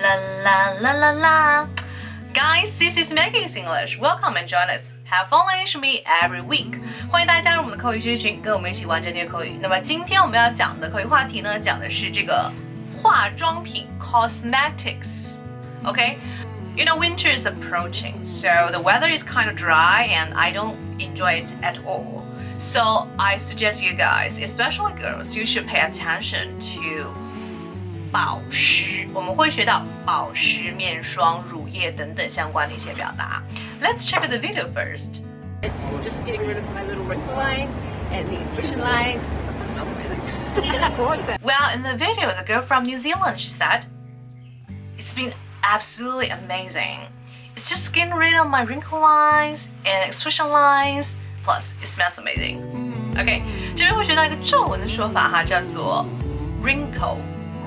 La la la la la. Guys, this is Maggie's English. Welcome and join us. Have fun learning with me every week. 欢迎大家加入我们的口语学习群，跟我们一起玩这节口语。那么今天我们要讲的口语话题呢，讲的是这个化妆品 cosmetics。OK。You know, winter is approaching, so the weather is kind of dry and I don't enjoy it at all. So I suggest you guys, especially girls, you should pay attention to 保湿。我们会学到保湿、面霜、乳液等等相关的一些表达。Let's check the video first. It's just getting rid of my little wrinkle lines and the expression lines. This smells amazing. awesome. Well, in the video, the girl from New Zealand, she said, it's been absolutely amazing. It's just getting rid of my wrinkle lines and expression lines. Plus, it smells amazing. OK，这边会学到一个皱纹的说法哈，叫做 wrinkle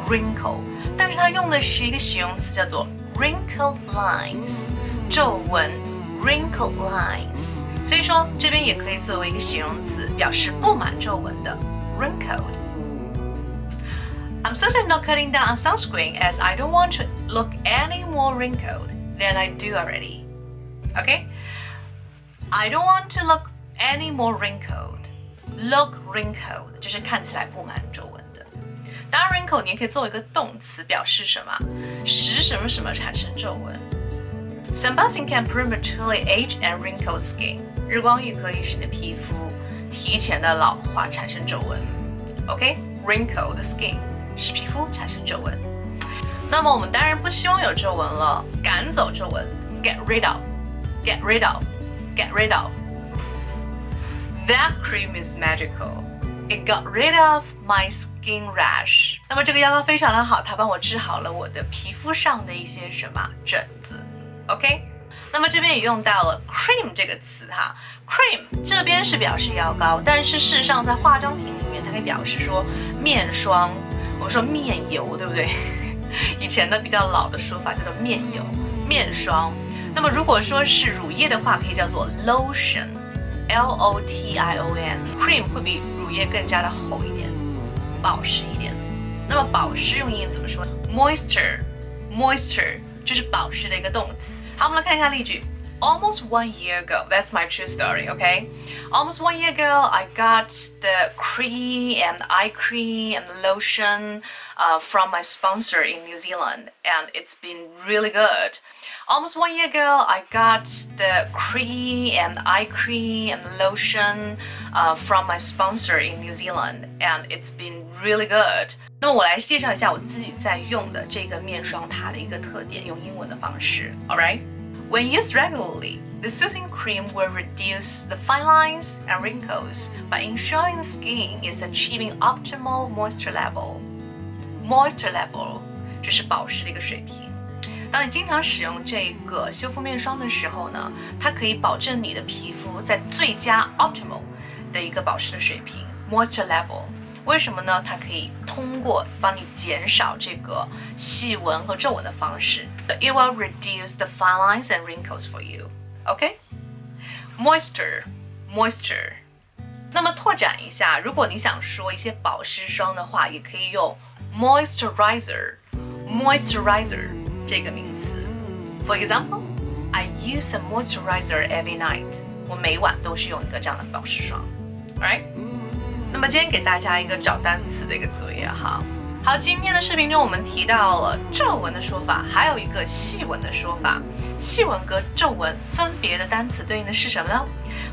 wrinkle，但是它用的是一个形容词叫做 wrinkle lines，皱纹 wrinkle lines。所以说这边也可以作为一个形容词，表示布满皱纹的 wrinkled。I'm certainly not cutting down on sunscreen as I don't want to look any more wrinkled than I do already. Okay? I don't want to look any more wrinkled. Look wrinkled 就是看起来布满皱纹的。 当然，wrinkle 你也可以作为一个动词，表示什么？使什么什么产生皱纹。Sunbathing can prematurely age and wrinkle skin. 日光浴可以使你的皮肤提前的老化，产生皱纹。OK，wrinkle、the skin。使皮肤产生皱纹。那么我们当然不希望有皱纹了，赶走皱纹，get rid of，get rid of，get rid of。That cream is magical. It got rid of my skin rash. 那么这个药膏非常的好，它帮我治好了我的皮肤上的一些什么疹子。OK，那么这边也用到了 cream 这个词哈，cream 这边是表示药膏，但是事实上在化妆品里面，它可以表示说面霜。我们说面油，对不对？以前的比较老的说法叫做面油、面霜。那么如果说是乳液的话，可以叫做 lotion，L O T I O N。cream 会比乳液更加的厚一点，保湿一点。那么保湿用英语怎么说？moisture，moisture 就是保湿的一个动词。好，我们来看一下例句。almost one year ago. That's my true story, okay? Almost one year ago, I got the cream and eye cream and lotion uh, from my sponsor in New Zealand, and it's been really good. Almost one year ago, I got the cream and eye cream and lotion uh, from my sponsor in New Zealand, and it's been really good. 那么我来介绍一下我自己在用的这个面霜它的一个特点，用英文的方式，All right？when used regularly, the soothing cream will reduce the fine lines and wrinkles by ensuring the skin is achieving optimal moisture level. Moisture level 这是保湿的一个水平。当你经常使用这个修复面霜的时候呢，它可以保证你的皮肤在最佳 optimal 的一个保湿的水平 moisture level。 为什么呢？它可以通过帮你减少这个细纹和皱纹的方式，it will reduce the fine lines and wrinkles for you. OK? Moisture, moisture. 那么拓展一下，如果你想说一些保湿霜的话，也可以用 moisturizer, moisturizer 这个名词。For example, I use a moisturizer every night. 我每晚都是用一个这样的保湿霜，right? 那么今天给大家一个找单词的一个作业哈。好，今天的视频中我们提到了皱纹的说法，还有一个细纹的说法。细纹和皱纹分别的单词对应的是什么呢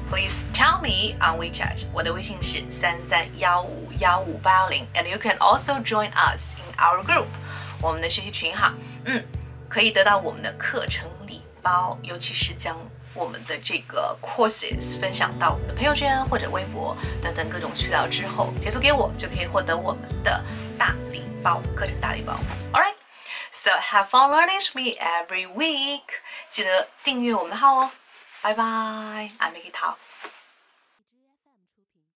？Please tell me on WeChat。我的微信是三三幺五幺五八零，and you can also join us in our group，我们的学习群哈。嗯，可以得到我们的课程礼包，尤其是将。我们的这个 courses 分享到我们的朋友圈或者微博等等各种渠道之后，截图给我就可以获得我们的大礼包，课程大礼包。All right, so have fun learning with me every week。记得订阅我们的号哦。拜拜，I'm Miki Tao。